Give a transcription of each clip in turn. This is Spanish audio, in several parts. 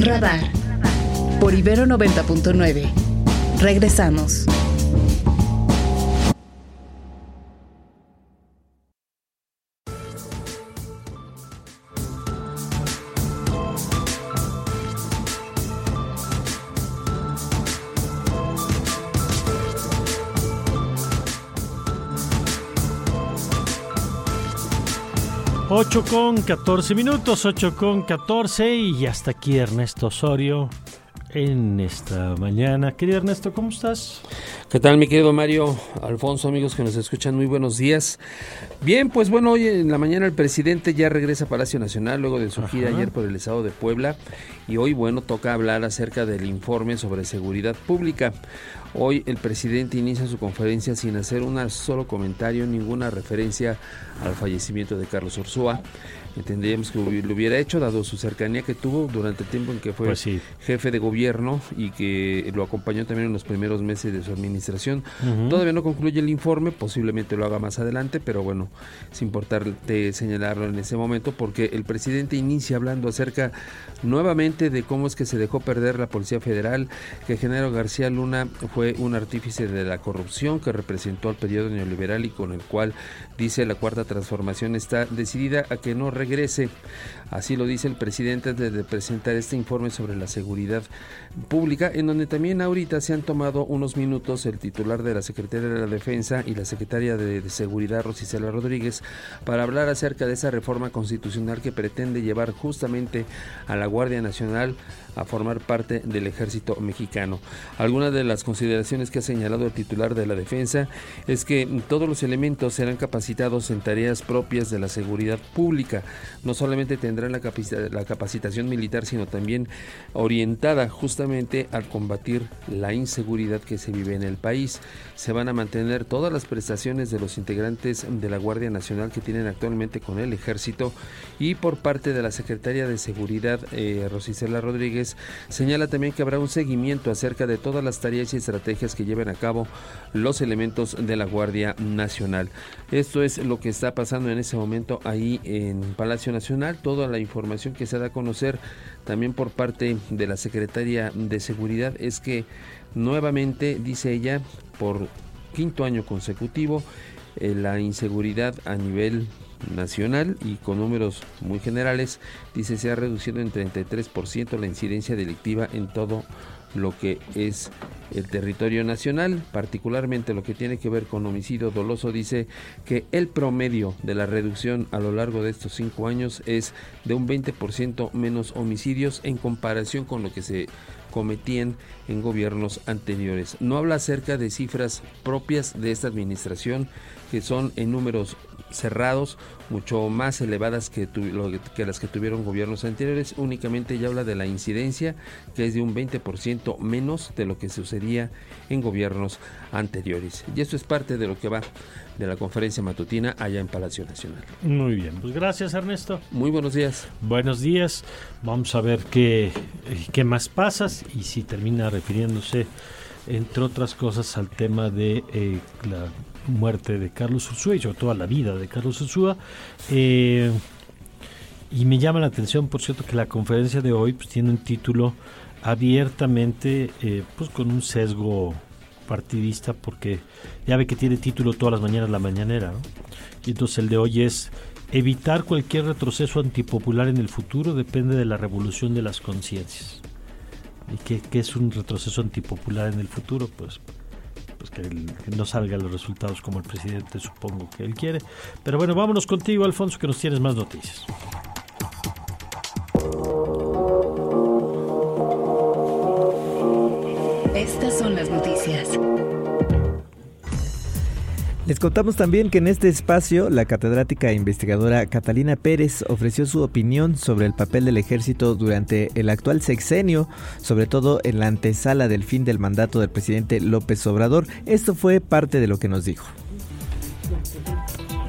Radar. Por Ibero 90.9. Regresamos. Ocho con 14 minutos, 8 con 14 y hasta aquí Ernesto Osorio en esta mañana. Querido Ernesto, ¿cómo estás? ¿Qué tal, mi querido Mario Alfonso, amigos que nos escuchan? Muy buenos días. Bien, pues bueno, hoy en la mañana el presidente ya regresa a Palacio Nacional luego de su gira ayer por el estado de Puebla y hoy, bueno, toca hablar acerca del informe sobre seguridad pública. Hoy el presidente inicia su conferencia sin hacer un solo comentario, ninguna referencia al fallecimiento de Carlos Orsúa. Entendíamos que lo hubiera hecho, dado su cercanía que tuvo durante el tiempo en que fue Pues sí. jefe de gobierno y que lo acompañó también en los primeros meses de su administración. Todavía no concluye el informe, posiblemente lo haga más adelante, pero bueno, es importante señalarlo en ese momento porque el presidente inicia hablando acerca nuevamente de cómo es que se dejó perder la Policía Federal, que Genaro García Luna fue un artífice de la corrupción que representó al periodo neoliberal y con el cual dice la cuarta transformación está decidida a que no regrese. Así lo dice el presidente antes de presentar este informe sobre la seguridad pública, en donde también ahorita se han tomado unos minutos el titular de la Secretaría de la Defensa y la secretaria de, Seguridad, Rosicela Rodríguez, para hablar acerca de esa reforma constitucional que pretende llevar justamente a la Guardia Nacional a formar parte del ejército mexicano. Algunas de las consideraciones que ha señalado el titular de la defensa es que todos los elementos serán capacitados en tareas propias de la seguridad pública. No solamente tendrán la, la capacitación militar, sino también orientada justamente al combatir la inseguridad que se vive en el país. Se van a mantener todas las prestaciones de los integrantes de la Guardia Nacional que tienen actualmente con el ejército y por parte de la Secretaria de Seguridad, eh, Rosicela Rodríguez, señala también que habrá un seguimiento acerca de todas las tareas y estrategias que lleven a cabo los elementos de la Guardia Nacional. Esto es lo que está pasando en ese momento ahí en Palacio Nacional, toda la información que se da a conocer también por parte de la Secretaria de Seguridad es que nuevamente, dice ella, por quinto año consecutivo, eh, la inseguridad a nivel nacional y con números muy generales, dice se ha reducido en 33% la incidencia delictiva en todo lo que es el territorio nacional, particularmente lo que tiene que ver con homicidio doloso, dice que el promedio de la reducción a lo largo de estos cinco años es de un 20% menos homicidios en comparación con lo que se cometían en gobiernos anteriores. No habla acerca de cifras propias de esta administración que son en números cerrados, mucho más elevadas que, tu- lo que- que las que tuvieron gobiernos anteriores. Únicamente ya habla de la incidencia, que es de un 20% menos de lo que sucedía en gobiernos anteriores. Y esto es parte de lo que va de la conferencia matutina allá en Palacio Nacional. Muy bien, pues gracias Ernesto. Muy buenos días. Buenos días. Vamos a ver qué, qué más pasa y si termina refiriéndose, entre otras cosas, al tema de eh, la muerte de Carlos Ursúa y sobre todo a la vida de Carlos Ursúa. Eh, y me llama la atención, por cierto, que la conferencia de hoy pues, tiene un título abiertamente eh, pues con un sesgo partidista porque ya ve que tiene título todas las mañanas la mañanera y entonces el de hoy es evitar cualquier retroceso antipopular en el futuro depende de la revolución de las conciencias y qué, qué es un retroceso antipopular en el futuro pues pues que, que no salgan los resultados como el presidente supongo que él quiere pero bueno vámonos contigo Alfonso que nos tienes más noticias Estas son las noticias. Les contamos también que en este espacio la catedrática e investigadora Catalina Pérez ofreció su opinión sobre el papel del ejército durante el actual sexenio, sobre todo en la antesala del fin del mandato del presidente López Obrador. Esto fue parte de lo que nos dijo.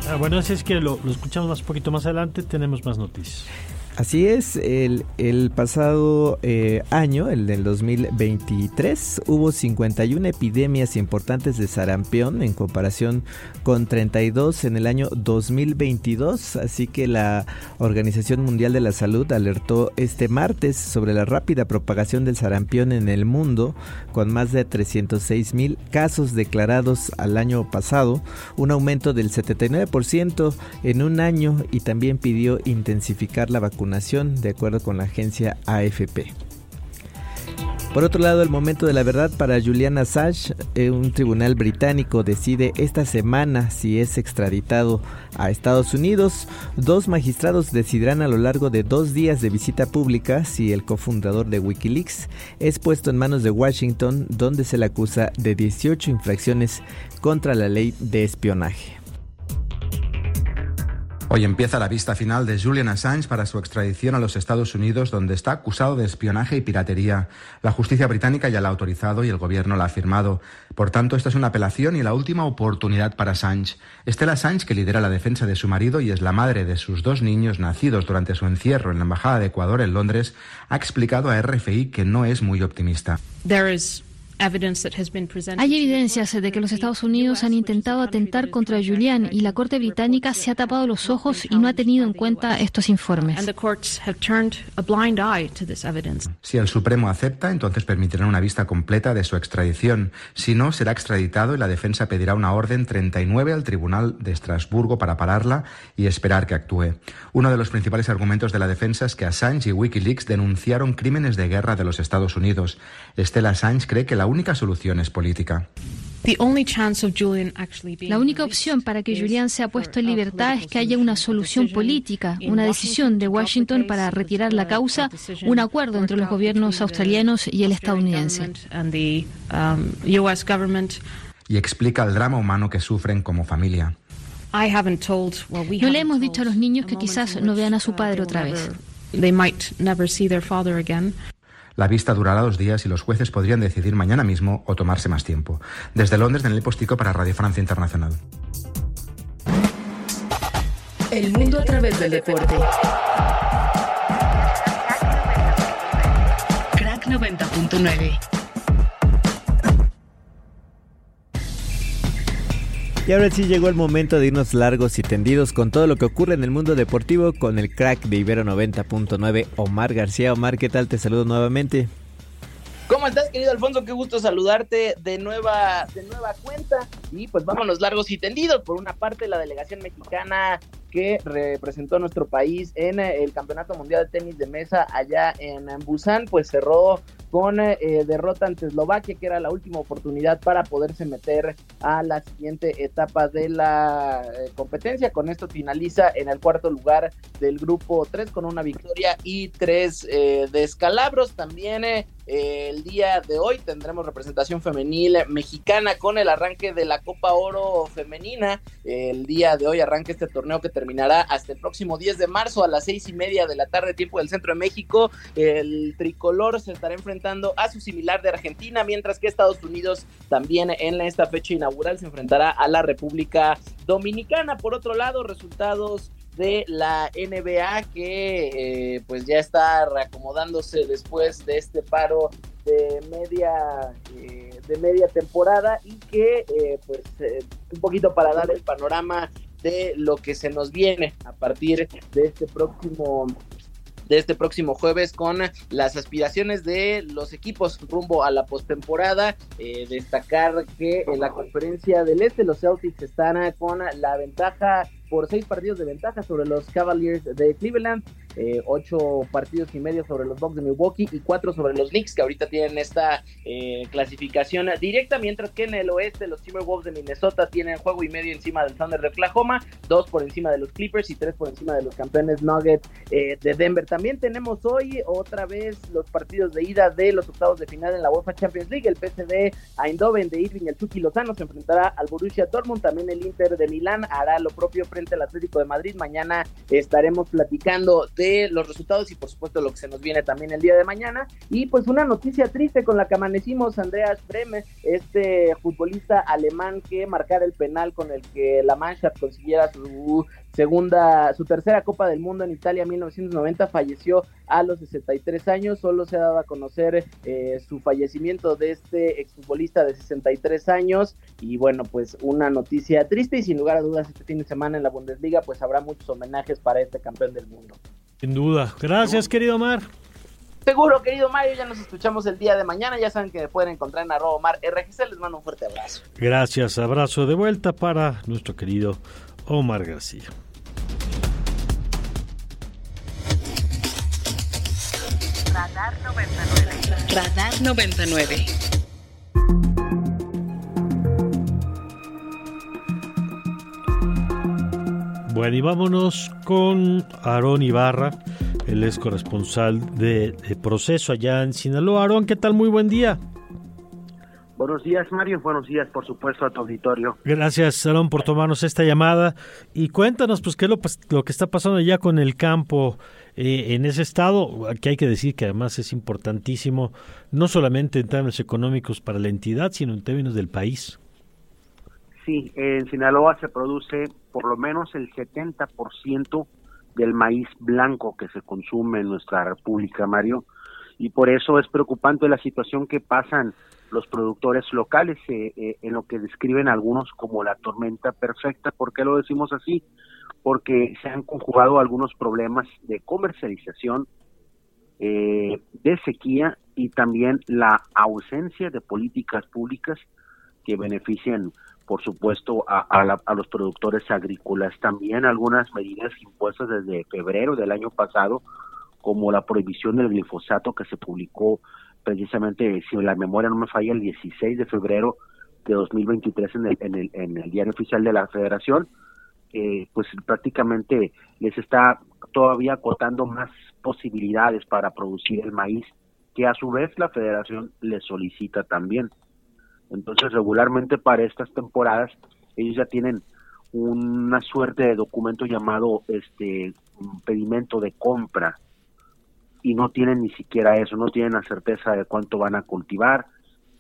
Ah, bueno, así es que lo, lo escuchamos un poquito más adelante, tenemos más noticias. Así es, el, el pasado eh, año, el del 2023, hubo 51 epidemias importantes de sarampión en comparación con 32 en el año 2022, así que la Organización Mundial de la Salud alertó este martes sobre la rápida propagación del sarampión en el mundo, con más de 306 mil casos declarados al año pasado, un aumento del 79% en un año y también pidió intensificar la vacunación de acuerdo con la agencia AFP. Por otro lado, el momento de la verdad para Julian Assange, eh, un tribunal británico decide esta semana si es extraditado a Estados Unidos. Dos magistrados decidirán a lo largo de dos días de visita pública si el cofundador de Wikileaks es puesto en manos de Washington, donde se le acusa de 18 infracciones contra la ley de espionaje. Hoy empieza la vista final de Julian Assange para su extradición a los Estados Unidos, donde está acusado de espionaje y piratería. La justicia británica ya la ha autorizado y el gobierno la ha firmado. Por tanto, esta es una apelación y la última oportunidad para Assange. Estela Assange, que lidera la defensa de su marido y es la madre de sus dos niños nacidos durante su encierro en la Embajada de Ecuador en Londres, ha explicado a RFI que no es muy optimista. Hay evidencias de que los Estados Unidos han intentado atentar contra Julian y la Corte británica se ha tapado los ojos y no ha tenido en cuenta estos informes. Si el Supremo acepta, entonces permitirán una vista completa de su extradición. Si no, será extraditado y la defensa pedirá una orden 39 al Tribunal de Estrasburgo para pararla y esperar que actúe. Uno de los principales argumentos de la defensa es que Assange y Wikileaks denunciaron crímenes de guerra de los Estados Unidos. Estela Assange cree que la única solución es política. La única opción para que Julian sea puesto en libertad es que haya una solución política, una decisión de Washington para retirar la causa, un acuerdo entre los gobiernos australianos y el estadounidense. Um, y explica el drama humano que sufren como familia. No le hemos dicho a los niños que quizás no vean a su padre otra vez. La vista durará dos días y los jueces podrían decidir mañana mismo o tomarse más tiempo. Desde Londres, Daniel Postico para Radio Francia Internacional. El mundo a través del deporte. Crack 90.9. Y ahora sí llegó el momento de irnos largos y tendidos con todo lo que ocurre en el mundo deportivo con el crack de Ibero 90.9, Omar García. Omar, ¿qué tal? Te saludo nuevamente. ¿Cómo estás, querido Alfonso? Qué gusto saludarte de nueva, de nueva cuenta. Y pues vámonos largos y tendidos. Por una parte, la delegación mexicana que representó nuestro país en el Campeonato Mundial de Tenis de Mesa allá en Busan, pues cerró con eh, derrota ante Eslovaquia, que era la última oportunidad para poderse meter a la siguiente etapa de la eh, competencia. Con esto finaliza en el cuarto lugar del grupo 3 con una victoria y tres eh, descalabros. También el día de hoy tendremos representación femenil mexicana con el arranque de la Copa Oro femenina. El día de hoy arranca este torneo que terminará hasta el próximo 10 de marzo a las seis y media de la tarde, tiempo del centro de México. El tricolor se estará enfrentando a su similar de Argentina, mientras que Estados Unidos también en esta fecha inaugural se enfrentará a la República Dominicana. Por otro lado, resultados de la NBA que eh, pues ya está reacomodándose después de este paro de media eh, de media temporada y que eh, pues un poquito para dar el panorama de lo que se nos viene a partir de este próximo de este próximo jueves con las aspiraciones de los equipos rumbo a la postemporada. Eh, destacar que en la conferencia del Este los Celtics están con la ventaja por seis partidos de ventaja sobre los Cavaliers de Cleveland, eh, ocho partidos y medio sobre los Bucks de Milwaukee y cuatro sobre los Knicks que ahorita tienen esta eh, clasificación directa, mientras que en el oeste los Timberwolves de Minnesota tienen juego y medio encima del Thunder de Oklahoma, dos por encima de los Clippers y tres por encima de los campeones Nuggets eh, de Denver. También tenemos hoy otra vez los partidos de ida de los octavos de final en la UEFA Champions League, el PSV Eindhoven de Irving, el Chucky Lozano se enfrentará al Borussia Dortmund, también el Inter de Milán hará lo propio frente al Atlético de Madrid. Mañana estaremos platicando de los resultados y por supuesto lo que se nos viene también el día de mañana. Y pues una noticia triste con la que amanecimos, Andreas Breme, este futbolista alemán que marcara el penal con el que la Mannschaft consiguiera su segunda, su tercera Copa del Mundo en Italia 1990, falleció a los 63 años, solo se ha dado a conocer eh, su fallecimiento de este exfutbolista de 63 años y bueno, pues una noticia triste y sin lugar a dudas este fin de semana en la Bundesliga pues habrá muchos homenajes para este campeón del mundo. Sin duda. Gracias, querido Omar. Seguro, querido Mario, ya nos escuchamos el día de mañana. Ya saben que me pueden encontrar en arroba Omar RGC. Les mando un fuerte abrazo. Gracias, abrazo de vuelta para nuestro querido Omar García. Radar 99. Radar 99. Bueno, y vámonos con Aarón Ibarra. Él es corresponsal de, de, Proceso allá en Sinaloa. Aarón, ¿qué tal? Muy buen día. Buenos días, Mario. Buenos días, por supuesto, a tu auditorio. Gracias, Aarón, por tomarnos esta llamada. Y cuéntanos, pues, qué es lo, lo que está pasando allá con el campo eh, en ese estado, que hay que decir que además es importantísimo, no solamente en términos económicos para la entidad, sino en términos del país. Sí, en Sinaloa se produce por lo menos el 70% del maíz blanco que se consume en nuestra república, Mario, y por eso es preocupante la situación que pasan los productores locales, eh, eh, en lo que describen algunos como la tormenta perfecta. ¿Por qué lo decimos así? Porque se han conjugado algunos problemas de comercialización, eh, de sequía y también la ausencia de políticas públicas que beneficien por supuesto, a, a, los productores agrícolas. También algunas medidas impuestas desde febrero del año pasado, como la prohibición del glifosato que se publicó precisamente, si la memoria no me falla, el 16 de febrero de 2023 en el, en el, en el diario oficial de la federación, eh, pues prácticamente les está todavía acotando más posibilidades para producir el maíz, que a su vez la federación les solicita también. Entonces, regularmente para estas temporadas, ellos ya tienen una suerte de documento llamado este pedimento de compra y no tienen ni siquiera eso, no tienen la certeza de cuánto van a cultivar,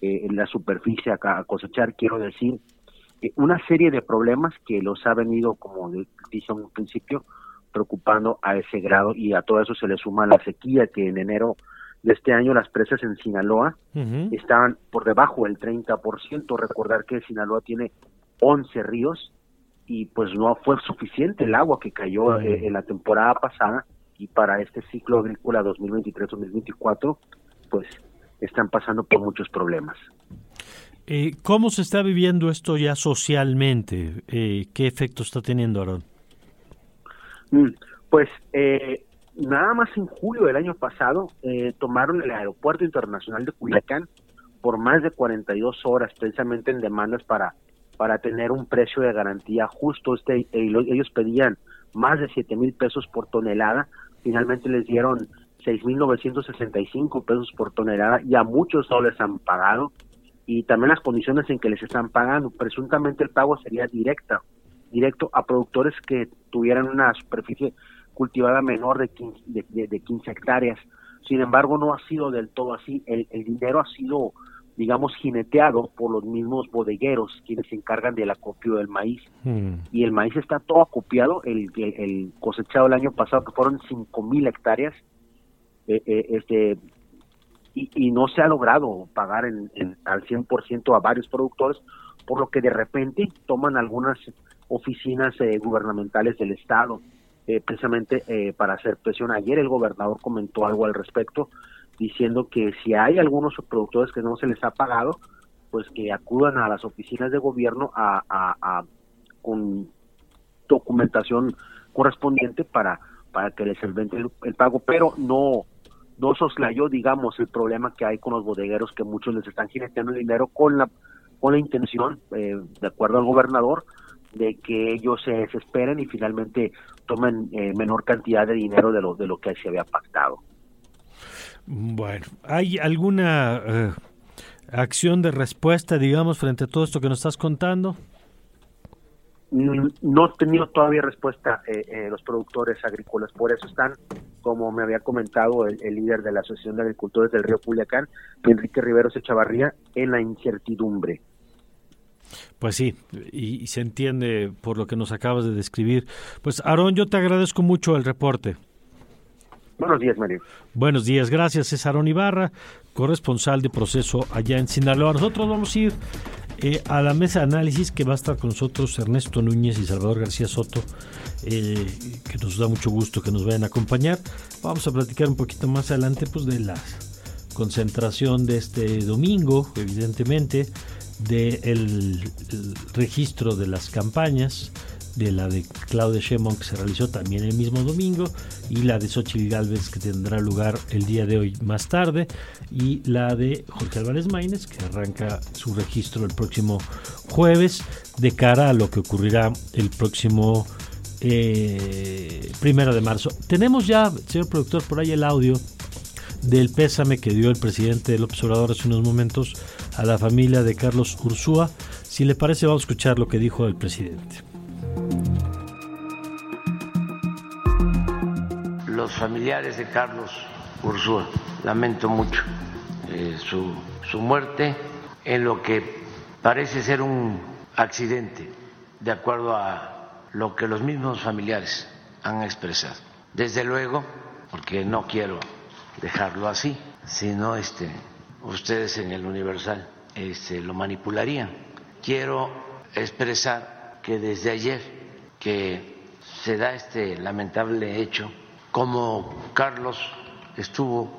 eh, en la superficie a, cosechar, quiero decir, eh, una serie de problemas que los ha venido, como dije en un principio, preocupando a ese grado y a todo eso se le suma la sequía que en enero de este año las presas en Sinaloa estaban por debajo del 30%. Recordar que Sinaloa tiene 11 ríos y pues no fue suficiente el agua que cayó eh, en la temporada pasada y para este ciclo agrícola 2023-2024 pues están pasando por muchos problemas. Eh, ¿Cómo se está viviendo esto ya socialmente? Eh, ¿Qué efecto está teniendo, Aaron? Mm, pues eh, nada más en julio del año pasado eh, tomaron el aeropuerto internacional de Culiacán por más de 42 horas precisamente en demandas para para tener un precio de garantía justo este ellos pedían más de 7 mil pesos por tonelada finalmente les dieron 6.965 pesos por tonelada y a muchos no les han pagado y también las condiciones en que les están pagando presuntamente el pago sería directa directo a productores que tuvieran una superficie cultivada menor de 15, de, 15 hectáreas. Sin embargo, no ha sido del todo así. El, dinero ha sido, digamos, jineteado por los mismos bodegueros, quienes se encargan del acopio del maíz. Hmm. Y el maíz está todo acopiado. El, el, cosechado el año pasado, que fueron 5 mil hectáreas, eh, eh, este y, y, no se ha logrado pagar en, en, al 100% a varios productores, por lo que de repente toman algunas oficinas eh, gubernamentales del Estado eh, precisamente eh, para hacer presión. Ayer el gobernador comentó algo al respecto, diciendo que si hay algunos productores que no se les ha pagado, pues que acudan a las oficinas de gobierno a, a, con documentación correspondiente para para que les solvente el, pago, pero no no soslayó, digamos, el problema que hay con los bodegueros que muchos les están jineteando el dinero con la con la intención, eh, de acuerdo al gobernador, de que ellos se desesperen y finalmente tomen eh, menor cantidad de dinero de lo, de lo que se había pactado. Bueno, ¿hay alguna eh, acción de respuesta, digamos, frente a todo esto que nos estás contando? No he tenido todavía respuesta eh, los productores agrícolas, por eso están, como me había comentado el, el, líder de la Asociación de Agricultores del Río Culiacán, Enrique Riveros Echavarría, en la incertidumbre. Pues sí, y, se entiende por lo que nos acabas de describir. Pues Aarón, yo te agradezco mucho el reporte. Buenos días, Mario. Buenos días, gracias. Aarón Ibarra, corresponsal de proceso allá en Sinaloa. Nosotros vamos a ir eh, a la mesa de análisis que va a estar con nosotros Ernesto Núñez y Salvador García Soto, eh, que nos da mucho gusto que nos vayan a acompañar. Vamos a platicar un poquito más adelante pues, de la concentración de este domingo, evidentemente, del registro de las campañas, de la de Claudia Sheinbaum que se realizó también el mismo domingo y la de Xochitl Galvez que tendrá lugar el día de hoy más tarde y la de Jorge Álvarez Maínez que arranca su registro el próximo jueves de cara a lo que ocurrirá el próximo eh, primero de marzo. Tenemos ya, señor productor, por ahí el audio del pésame que dio el presidente del observador hace unos momentos a la familia de Carlos Ursúa. Si le parece, vamos a escuchar lo que dijo el presidente. Los familiares de Carlos Ursúa, lamento mucho eh, su, su muerte en lo que parece ser un accidente, de acuerdo a lo que los mismos familiares han expresado. Desde luego, porque no quiero dejarlo así, sino este, ustedes en el Universal este, lo manipularían. Quiero expresar que desde ayer que se da este lamentable hecho, como Carlos estuvo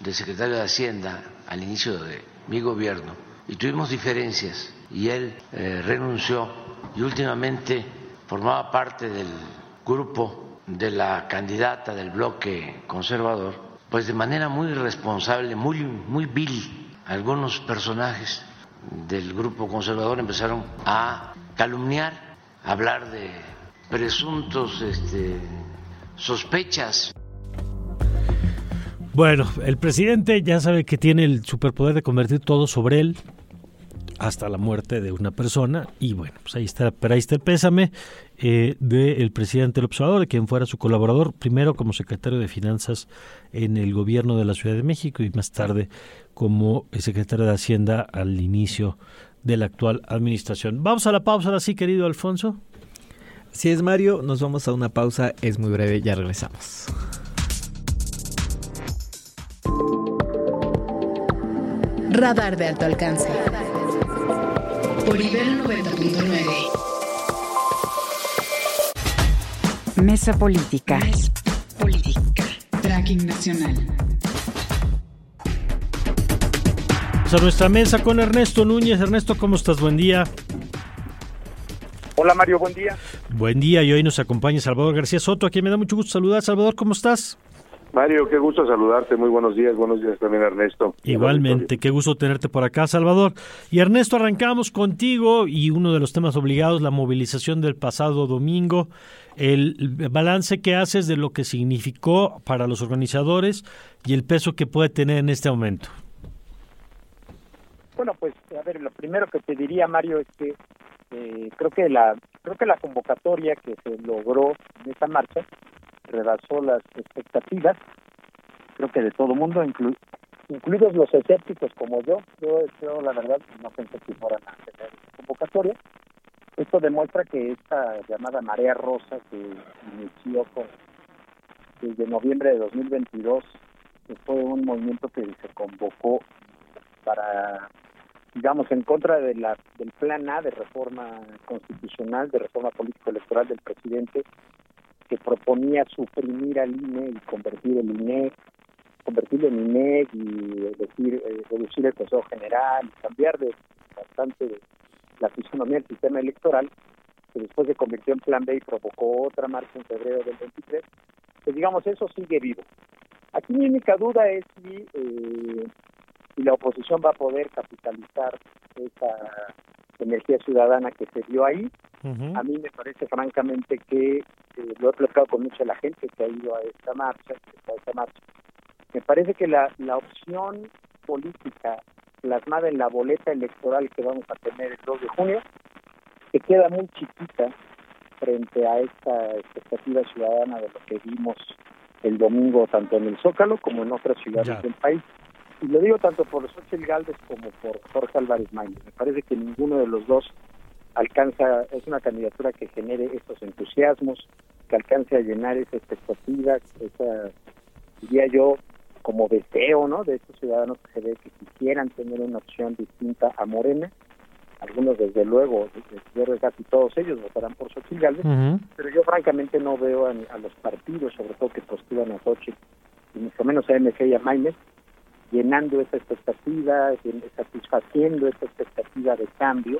de secretario de Hacienda al inicio de mi gobierno y tuvimos diferencias y él eh, renunció y últimamente formaba parte del grupo de la candidata del bloque conservador, pues de manera muy responsable, muy, muy vil, algunos personajes del grupo conservador empezaron a calumniar, hablar de presuntos este, sospechas. Bueno, el presidente ya sabe que tiene el superpoder de convertir todo sobre él hasta la muerte de una persona. Y bueno, pues ahí está, pero ahí está el pésame eh, del presidente del observador, quien fuera su colaborador, primero como secretario de Finanzas en el gobierno de la Ciudad de México y más tarde como secretario de Hacienda al inicio de la actual administración. Vamos a la pausa ahora sí, querido Alfonso. Si es Mario, nos vamos a una pausa, es muy breve, ya regresamos. Radar de alto alcance. Por Ibero 90.9. Mesa Política. Política. Tracking Nacional. A nuestra mesa con Ernesto Núñez. Ernesto, ¿cómo estás? Buen día. Hola Mario, buen día. Buen día y hoy nos acompaña Salvador García Soto, a quien me da mucho gusto saludar. Salvador, ¿cómo estás? Mario, qué gusto saludarte. Muy buenos días. Buenos días también, Ernesto. Igualmente, qué gusto tenerte por acá, Salvador. Y Ernesto, arrancamos contigo y uno de los temas obligados, la movilización del pasado domingo, el balance que haces de lo que significó para los organizadores y el peso que puede tener en este momento. Bueno, pues a ver, lo primero que te diría, Mario, es que eh, creo que la creo que la convocatoria que se logró en esta marcha rebasó las expectativas, creo que de todo mundo, incluidos los escépticos como yo, yo, la verdad no pensé que fueran a tener convocatoria. Esto demuestra que esta llamada marea rosa que inició con, desde noviembre de 2022 que fue un movimiento que se convocó para digamos en contra de la del plan A de reforma constitucional de reforma político electoral del presidente que proponía suprimir al INE y convertir el INE, convertirlo en INE y decir, eh, reducir el Consejo General, cambiar de bastante la fisonomía del sistema electoral, que después se convirtió en Plan B y provocó otra marcha en febrero del 23, pues digamos, eso sigue vivo. Aquí mi única duda es si, eh, si la oposición va a poder capitalizar esa energía ciudadana que se dio ahí. A mí me parece francamente que, eh, lo he platicado con mucha la gente que ha ido a esta marcha, a esta marcha. me parece que la, la opción política plasmada en la boleta electoral que vamos a tener el 2 de junio, se queda muy chiquita frente a esta expectativa ciudadana de lo que vimos el domingo tanto en el Zócalo como en otras ciudades del país. Y lo digo tanto por Xochitl Galvez como por Jorge Álvarez Maínez. Me parece que ninguno de los dos alcanza, es una candidatura que genere estos entusiasmos, que alcance a llenar esa expectativa, esa, diría yo, como deseo, ¿no? De estos ciudadanos que se ve que quisieran tener una opción distinta a Morena. Algunos, desde luego, yo casi todos ellos votarán por Xochitl Gálvez, pero yo francamente no veo a, los partidos, sobre todo que postulan a Xochitl, y mucho menos a MC y a Maymes, llenando esa expectativa, satisfaciendo esa expectativa de cambio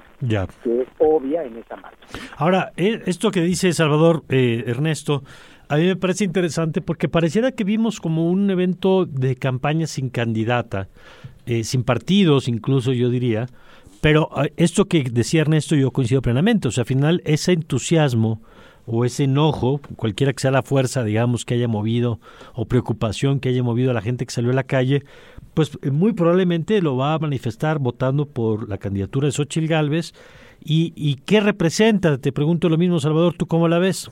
que es obvia en esa marcha. Ahora, eh, esto que dice Salvador eh, Ernesto, a mí me parece interesante porque pareciera que vimos como un evento de campaña sin candidata, eh, sin partidos incluso yo diría, pero esto que decía Ernesto yo coincido plenamente, o sea, al final ese entusiasmo o ese enojo, cualquiera que sea la fuerza, digamos, que haya movido, o preocupación que haya movido a la gente que salió a la calle, pues eh, muy probablemente lo va a manifestar votando por la candidatura de Xochitl Gálvez. ¿Y, ¿Y qué representa? Te pregunto lo mismo, Salvador, ¿tú cómo la ves?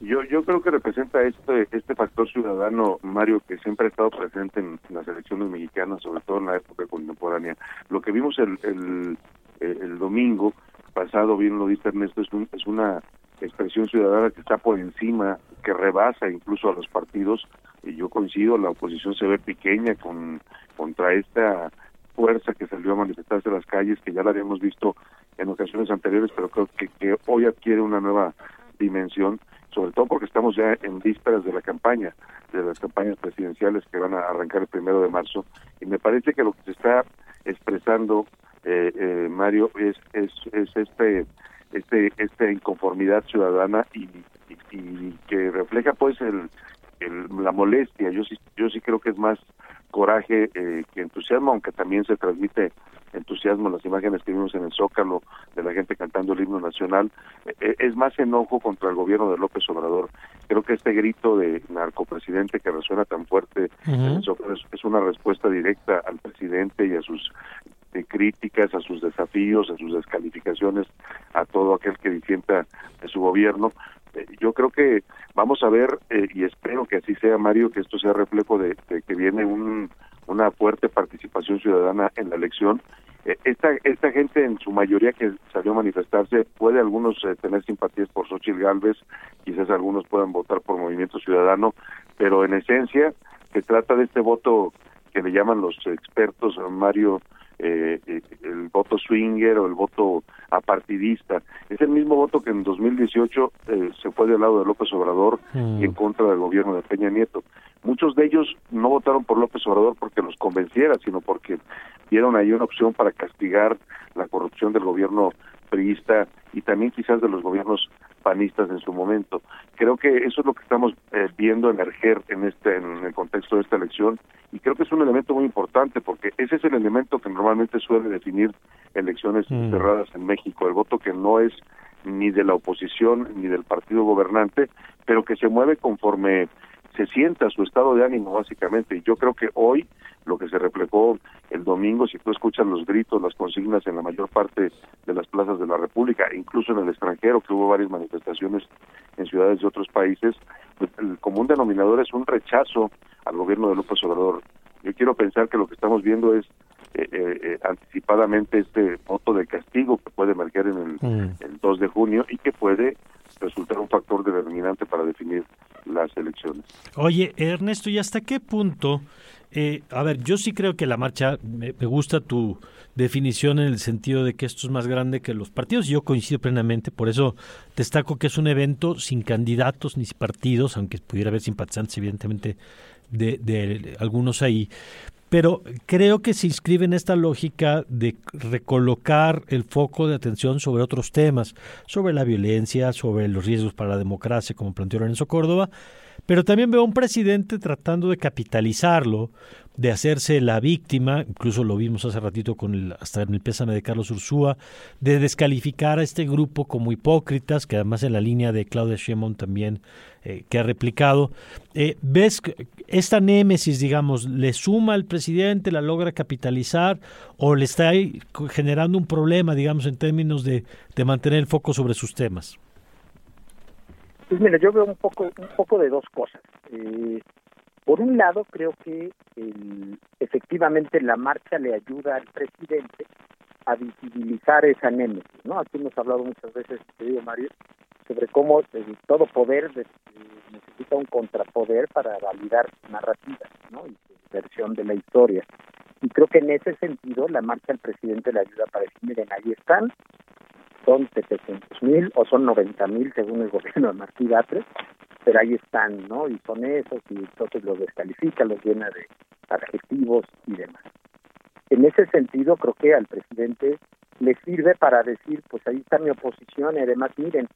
Yo, yo creo que representa este, este factor ciudadano, Mario, que siempre ha estado presente en las elecciones mexicanas, sobre todo en la época contemporánea. Lo que vimos el, el, el domingo pasado, bien lo dice Ernesto, es, un, es una expresión ciudadana que está por encima, que rebasa incluso a los partidos. Y yo coincido, la oposición se ve pequeña con contra esta fuerza que salió a manifestarse en las calles, que ya la habíamos visto en ocasiones anteriores, pero creo que, que hoy adquiere una nueva dimensión, sobre todo porque estamos ya en vísperas de la campaña, de las campañas presidenciales que van a arrancar el primero de marzo, y me parece que lo que se está expresando, eh, eh, Mario, es, es, es este este esta inconformidad ciudadana y, que refleja pues el, la molestia. Yo sí yo sí creo que es más coraje eh, que entusiasmo aunque también se transmite entusiasmo. Las imágenes que vimos en el Zócalo de la gente cantando el himno nacional eh, eh, es más enojo contra el gobierno de López Obrador. Creo que este grito de narcopresidente que resuena tan fuerte en el Zócalo es, una respuesta directa al presidente y a sus de críticas a sus desafíos, a sus descalificaciones, a todo aquel que disienta de su gobierno. Eh, yo creo que vamos a ver, eh, y espero que así sea, Mario, que esto sea reflejo de, que viene un, una fuerte participación ciudadana en la elección. Eh, esta, esta gente, en su mayoría que salió a manifestarse, puede algunos tener simpatías por Xochitl Galvez, quizás algunos puedan votar por Movimiento Ciudadano, pero en esencia se trata de este voto que le llaman los expertos, Mario, eh, eh, el voto swinger o el voto apartidista. Es el mismo voto que en 2018 eh, se fue del lado de López Obrador y en mm. contra del gobierno de Peña Nieto. Muchos de ellos no votaron por López Obrador porque los convenciera, sino porque vieron ahí una opción para castigar la corrupción del gobierno priista y también quizás de los gobiernos panistas en su momento. Creo que eso es lo que estamos eh, viendo emerger en este en el contexto de esta elección y creo que es un elemento muy importante porque ese es el elemento que normalmente suele definir elecciones mm. cerradas en México, el voto que no es ni de la oposición ni del partido gobernante, pero que se mueve conforme se sienta su estado de ánimo básicamente. Y yo creo que hoy lo que se reflejó el domingo, si tú escuchas los gritos, las consignas en la mayor parte de las plazas de la República, incluso en el extranjero, que hubo varias manifestaciones en ciudades de otros países, pues el común denominador es un rechazo al gobierno de López Obrador. Yo quiero pensar que lo que estamos viendo es eh, eh, eh, anticipadamente este voto de castigo que puede emerger en el, mm. el 2 de junio y que puede resultar un factor determinante para definir las elecciones. Oye, Ernesto, ¿y hasta qué punto? Eh, a ver, yo sí creo que la marcha, me, gusta tu definición en el sentido de que esto es más grande que los partidos, yo coincido plenamente, por eso destaco que es un evento sin candidatos ni partidos, aunque pudiera haber simpatizantes evidentemente de, de algunos ahí, pero creo que se inscribe en esta lógica de recolocar el foco de atención sobre otros temas, sobre la violencia, sobre los riesgos para la democracia, como planteó Lorenzo Córdoba, pero también veo a un presidente tratando de capitalizarlo, de hacerse la víctima, incluso lo vimos hace ratito con el, hasta en el pésame de Carlos Ursúa, de descalificar a este grupo como hipócritas, que además en la línea de Claudia Sheinbaum también eh, que ha replicado. Eh, ¿Ves esta némesis, digamos, le suma al presidente, la logra capitalizar o le está generando un problema, digamos, en términos de, de mantener el foco sobre sus temas? Pues mira, yo veo un poco, un poco de dos cosas. Eh, por un lado, creo que efectivamente la marcha le ayuda al presidente a visibilizar esa némesis, ¿no? Aquí hemos hablado muchas veces, querido Mario, sobre cómo todo poder necesita un contrapoder para validar narrativas, ¿no? Y versión de la historia. Y creo que en ese sentido la marcha del presidente le ayuda para decir, miren, ahí están, son 700 mil o son 90 mil según el gobierno de Martí Batres, pero ahí están, ¿no? Y son esos y entonces los descalifica, los llena de adjetivos y demás. En ese sentido, creo que al presidente le sirve para decir, pues ahí está mi oposición y además, miren,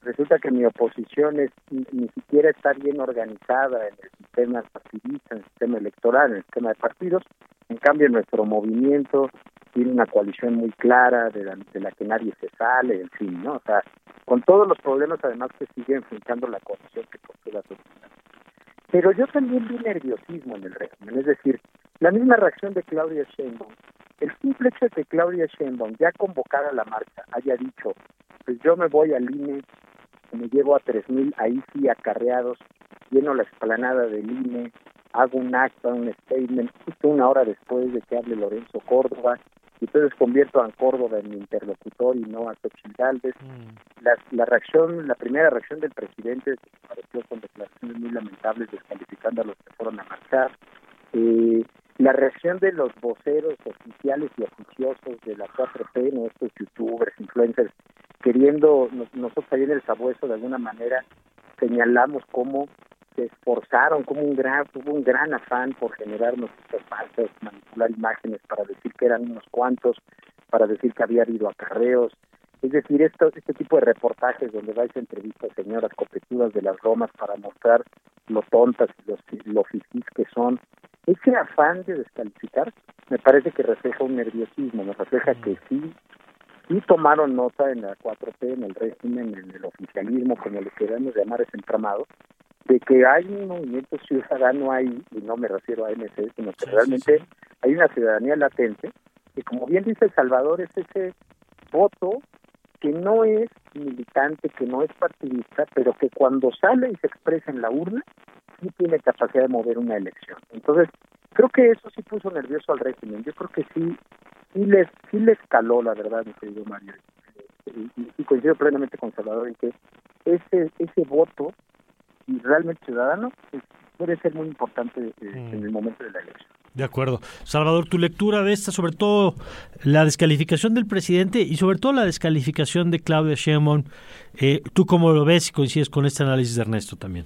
resulta que mi oposición es ni, siquiera está bien organizada en el sistema partidista, en el sistema electoral, en el sistema de partidos. En cambio, nuestro movimiento tiene una coalición muy clara de la, de la que nadie se sale, en fin, ¿no? O sea, con todos los problemas además que sigue enfrentando la coalición que postula sociedad. Pero yo también vi nerviosismo en el régimen, es decir, la misma reacción de Claudia Sheinbaum, el simple hecho de que Claudia Sheinbaum ya convocara la marcha haya dicho, pues yo me voy al INE, me llevo a 3.000 ahí sí acarreados, lleno la explanada del INE, hago un acta, un statement, justo una hora después de que hable Lorenzo Córdoba, y entonces convierto a Córdoba en mi interlocutor y no a Xochitl Galvez. Mm. La, la reacción, la primera reacción del presidente pareció con declaraciones muy lamentables descalificando a los que fueron a marchar. Eh, la reacción de los voceros oficiales y oficiosos de la 4P, nuestros youtubers, influencers, queriendo, nosotros ahí en el sabueso de alguna manera señalamos cómo se esforzaron, como un gran, hubo un gran afán por generar noticias falsas, manipular imágenes para decir que eran unos cuantos, para decir que había habido acarreos. Es decir, esto, este tipo de reportajes donde vais a entrevistas a señoras copetudas de las Romas para mostrar lo tontas y los, lo fifís que son, ese afán de descalificar me parece que refleja un nerviosismo, me refleja que sí, sí tomaron nota en la 4P, en el régimen, en el oficialismo, como le queramos llamar ese entramado, de que hay un movimiento ciudadano ahí, y no me refiero a MC, sino que realmente hay una ciudadanía latente, que como bien dice El Salvador, es ese voto que no es militante, que no es partidista, pero que cuando sale y se expresa en la urna, sí tiene capacidad de mover una elección. Entonces, creo que eso sí puso nervioso al régimen. Yo creo que sí, sí les, sí les caló, la verdad, mi querido Mario. Y, coincido plenamente con Salvador en que ese, ese voto, y realmente ciudadano, puede ser muy importante eh, mm. en el momento de la elección. De acuerdo. Salvador, tu lectura de esta, sobre todo la descalificación del presidente y sobre todo la descalificación de Claudia Sheinbaum, eh, ¿tú cómo lo ves y coincides con este análisis de Ernesto también?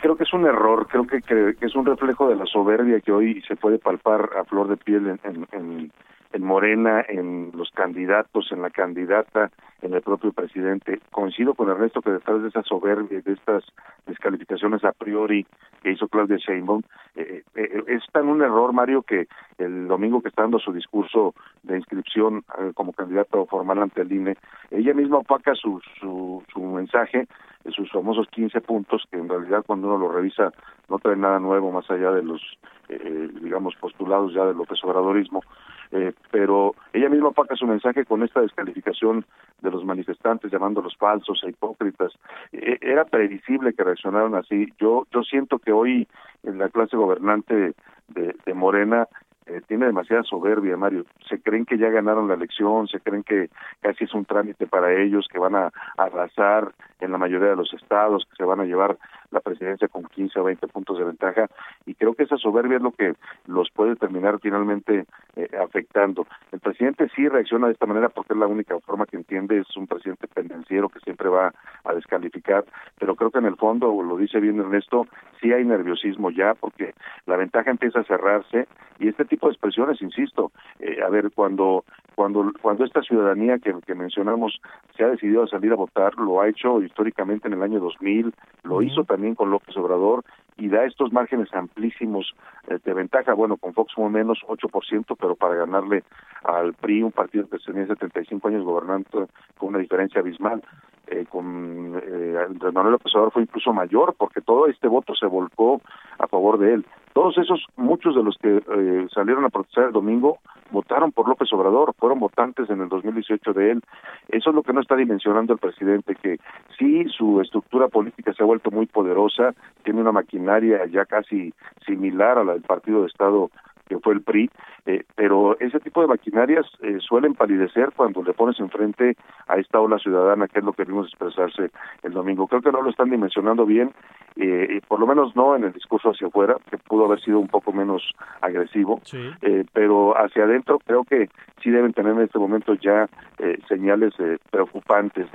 creo que es un error, creo que, que, es un reflejo de la soberbia que hoy se puede palpar a flor de piel en, en, en Morena, en los candidatos, en la candidata, en el propio presidente. Coincido con Ernesto que detrás de esa soberbia, de estas descalificaciones a priori que hizo Claudia Sheinbaum, eh, eh, es tan un error, Mario, que el domingo que está dando su discurso de inscripción eh, como candidato formal ante el INE, ella misma opaca su, su, su mensaje sus famosos 15 puntos, que en realidad cuando uno lo revisa no trae nada nuevo más allá de los, eh, digamos, postulados ya del López Obradorismo, eh, pero ella misma opaca su mensaje con esta descalificación de los manifestantes llamándolos falsos e hipócritas. E, era previsible que reaccionaran así. Yo, yo siento que hoy en la clase gobernante de Morena eh, tiene demasiada soberbia, Mario. Se creen que ya ganaron la elección, se creen que casi es un trámite para ellos, que van a arrasar en la mayoría de los estados, que se van a llevar la presidencia con 15 o 20 puntos de ventaja. Y creo que esa soberbia es lo que los puede terminar finalmente eh, afectando. El presidente sí reacciona de esta manera porque es la única forma que entiende, es un presidente pendenciero que siempre va a descalificar, pero creo que en el fondo, lo dice bien Ernesto, sí hay nerviosismo ya porque la ventaja empieza a cerrarse y este tipo de expresiones, insisto, eh, a ver, cuando cuando cuando esta ciudadanía que, que, mencionamos se ha decidido a salir a votar, lo ha hecho históricamente en el año 2000, lo hizo también con López Obrador y da estos márgenes amplísimos eh, de ventaja, bueno, con Fox muy menos 8%, pero para ganarle al PRI, un partido que tenía 75 años gobernando con una diferencia abismal, eh, con eh, Manuel López Obrador fue incluso mayor, porque todo este voto se volcó a favor de él. Todos esos, muchos de los que eh, salieron a protestar el domingo, votaron por López Obrador, fueron votantes en el 2018 de él. Eso es lo que no está dimensionando el presidente, que sí, su estructura política se ha vuelto muy poderosa, tiene una maquinaria ya casi similar a la del partido de Estado que fue el PRI, Eh, pero ese tipo de maquinarias eh, suelen palidecer cuando le pones enfrente a esta ola ciudadana, que es lo que vimos expresarse el domingo. Creo que no lo están dimensionando bien, eh, por lo menos no en el discurso hacia afuera, que pudo haber sido un poco menos agresivo, eh, pero hacia adentro creo que sí deben tener en este momento ya eh, señales eh, preocupantes.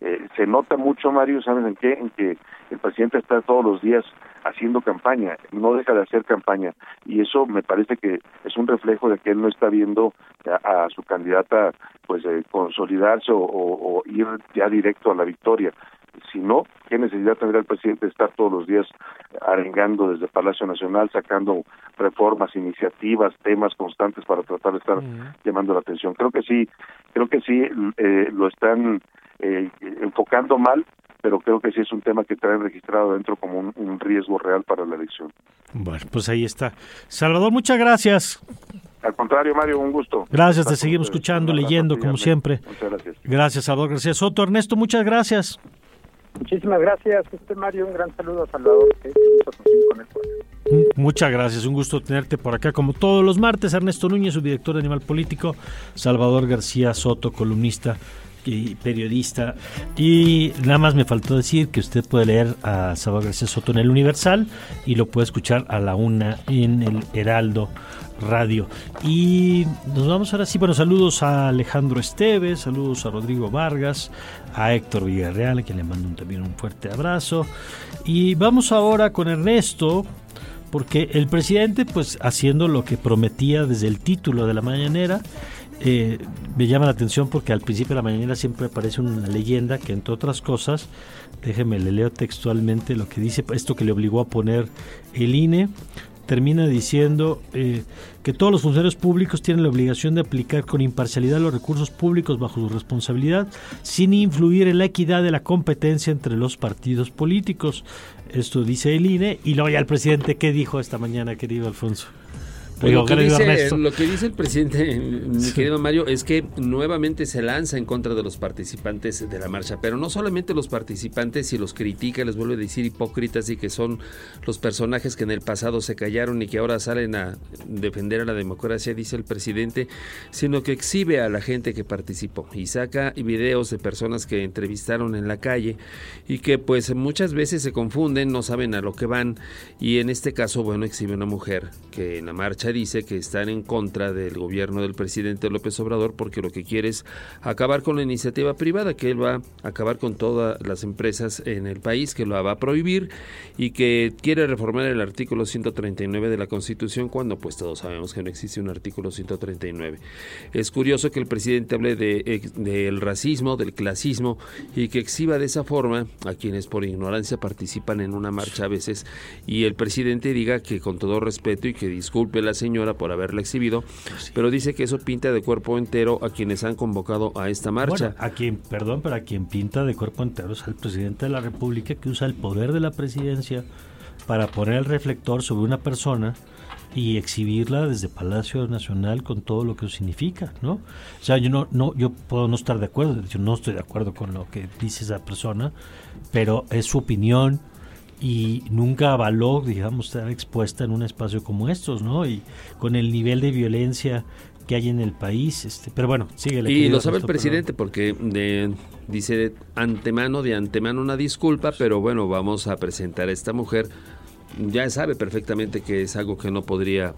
Eh, se nota mucho, Mario, ¿saben en qué? En que el presidente está todos los días haciendo campaña, no deja de hacer campaña, y eso me parece que es un reflejo de que él no está viendo a, a su candidata pues eh, consolidarse o, o, o ir ya directo a la victoria. Si no, ¿qué necesidad tendría el presidente de estar todos los días arengando desde Palacio Nacional, sacando reformas, iniciativas, temas constantes para tratar de estar llamando la atención? Creo que sí, creo que sí eh, lo están eh, enfocando mal, pero creo que sí es un tema que traen registrado dentro como un, un riesgo real para la elección. Bueno, pues ahí está. Salvador, muchas gracias. Al contrario, Mario, un gusto. Gracias, te seguimos escuchando, leyendo, como siempre. Muchas gracias. Gracias, Salvador García Soto. Ernesto, muchas gracias. Muchísimas gracias, este Mario, un gran saludo a Salvador, que con él. Muchas gracias, un gusto tenerte por acá como todos los martes. Ernesto Núñez, su director de Animal Político, Salvador García Soto, columnista periodista. Y nada más me faltó decir que usted puede leer a Salvador García Soto en el Universal y lo puede escuchar a la una en el Heraldo Radio. Y nos vamos ahora sí, bueno, saludos a Alejandro Esteves, saludos a Rodrigo Vargas, a Héctor Villarreal, a quien le mando también un fuerte abrazo. Y vamos ahora con Ernesto, porque el presidente, pues haciendo lo que prometía desde el título de la mañanera, eh, me llama la atención porque al principio de la mañana siempre aparece una leyenda que entre otras cosas, déjeme le leo textualmente lo que dice, esto que le obligó a poner el INE, termina diciendo eh, que todos los funcionarios públicos tienen la obligación de aplicar con imparcialidad los recursos públicos bajo su responsabilidad, sin influir en la equidad de la competencia entre los partidos políticos. Esto dice el INE. Y luego ya el presidente, ¿qué dijo esta mañana, querido Alfonso? Pues lo, que dice, Ernesto. lo que dice el presidente, mi querido Mario, es que nuevamente se lanza en contra de los participantes de la marcha, pero no solamente los participantes y los critica, les vuelve a decir hipócritas y que son los personajes que en el pasado se callaron y que ahora salen a defender a la democracia, dice el presidente, sino que exhibe a la gente que participó y saca videos de personas que entrevistaron en la calle y que pues muchas veces se confunden, no saben a lo que van y en este caso, bueno, exhibe una mujer que en la marcha dice que están en contra del gobierno del presidente López Obrador porque lo que quiere es acabar con la iniciativa privada, que él va a acabar con todas las empresas en el país, que lo va a prohibir y que quiere reformar el artículo 139 de la Constitución cuando pues todos sabemos que no existe un artículo 139. Es curioso que el presidente hable de, del racismo, del clasismo y que exhiba de esa forma a quienes por ignorancia participan en una marcha a veces y el presidente diga que con todo respeto y que disculpe la señora por haberla exhibido, pero dice que eso pinta de cuerpo entero a quienes han convocado a esta marcha. Bueno, a quien, perdón, pero a quien pinta de cuerpo entero es al presidente de la República que usa el poder de la presidencia para poner el reflector sobre una persona y exhibirla desde Palacio Nacional con todo lo que eso significa, ¿no? O sea, yo no, no, yo puedo no estar de acuerdo, yo no estoy de acuerdo con lo que dice esa persona, pero es su opinión y nunca avaló, digamos, estar expuesta en un espacio como estos, ¿no? Y con el nivel de violencia que hay en el país, este, pero bueno, sigue. Y lo sabe el presidente porque de, dice antemano, de antemano una disculpa, pero bueno, vamos a presentar a esta mujer. Ya sabe perfectamente que es algo que no podría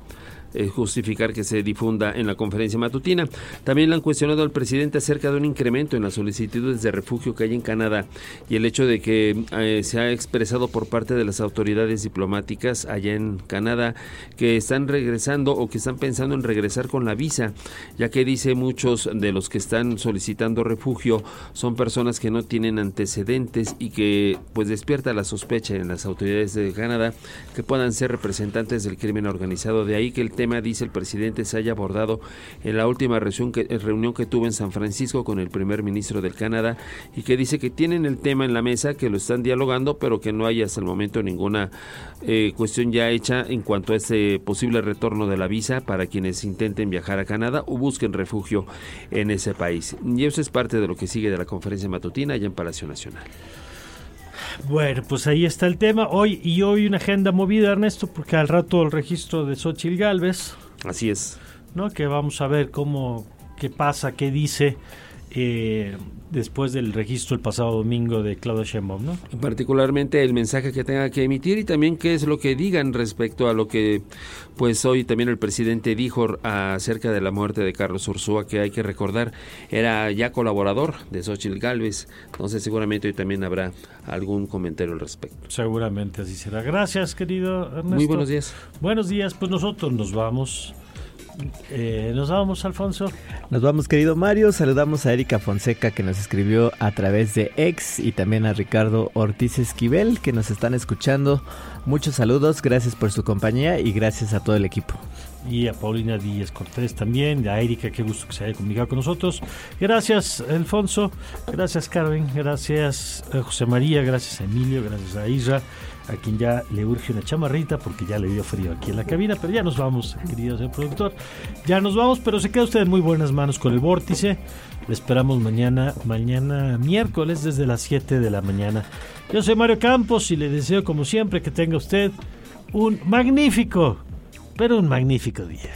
eh, justificar que se difunda en la conferencia matutina. También le han cuestionado al presidente acerca de un incremento en las solicitudes de refugio que hay en Canadá y el hecho de que eh, se ha expresado por parte de las autoridades diplomáticas allá en Canadá que están regresando o que están pensando en regresar con la visa, ya que dice muchos de los que están solicitando refugio son personas que no tienen antecedentes y que pues despierta la sospecha en las autoridades de Canadá que puedan ser representantes del crimen organizado. De ahí que el tema tema, dice el presidente, se haya abordado en la última reunión que, reunión que tuvo en San Francisco con el primer ministro del Canadá y que dice que tienen el tema en la mesa, que lo están dialogando, pero que no hay hasta el momento ninguna eh, cuestión ya hecha en cuanto a este posible retorno de la visa para quienes intenten viajar a Canadá o busquen refugio en ese país. Y eso es parte de lo que sigue de la conferencia matutina allá en Palacio Nacional. Bueno, pues ahí está el tema. Hoy y hoy una agenda movida, Ernesto, porque al rato el registro de Xochitl Galvez. Así es. ¿no? Que vamos a ver cómo, qué pasa, qué dice eh, después del registro el pasado domingo de Claudia Sheinbaum, ¿no? Particularmente el mensaje que tenga que emitir y también qué es lo que digan respecto a lo que pues hoy también el presidente dijo acerca de la muerte de Carlos Ursúa, que hay que recordar era ya colaborador de Xochitl Galvez, entonces seguramente hoy también habrá algún comentario al respecto. Seguramente así será. Gracias, querido Ernesto. Muy buenos días. Buenos días, pues nosotros nos vamos eh, nos vamos, Alfonso. Nos vamos, querido Mario. Saludamos a Erika Fonseca que nos escribió a través de ex y también a Ricardo Ortiz Esquivel que nos están escuchando. Muchos saludos, gracias por su compañía y gracias a todo el equipo. Y a Paulina Díaz Cortés también, a Erika, qué gusto que se haya comunicado con nosotros. Gracias, Alfonso. Gracias, Carmen. Gracias, eh, José María. Gracias, a Emilio. Gracias a Isra a quien ya le urge una chamarrita porque ya le dio frío aquí en la cabina, pero ya nos vamos, querido señor productor. Ya nos vamos, pero se queda usted en muy buenas manos con el vórtice. Le esperamos mañana, mañana miércoles desde las 7 de la mañana. Yo soy Mario Campos y le deseo como siempre que tenga usted un magnífico, pero un magnífico día.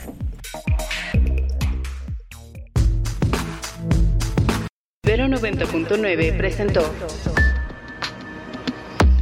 Vero 90.9 presentó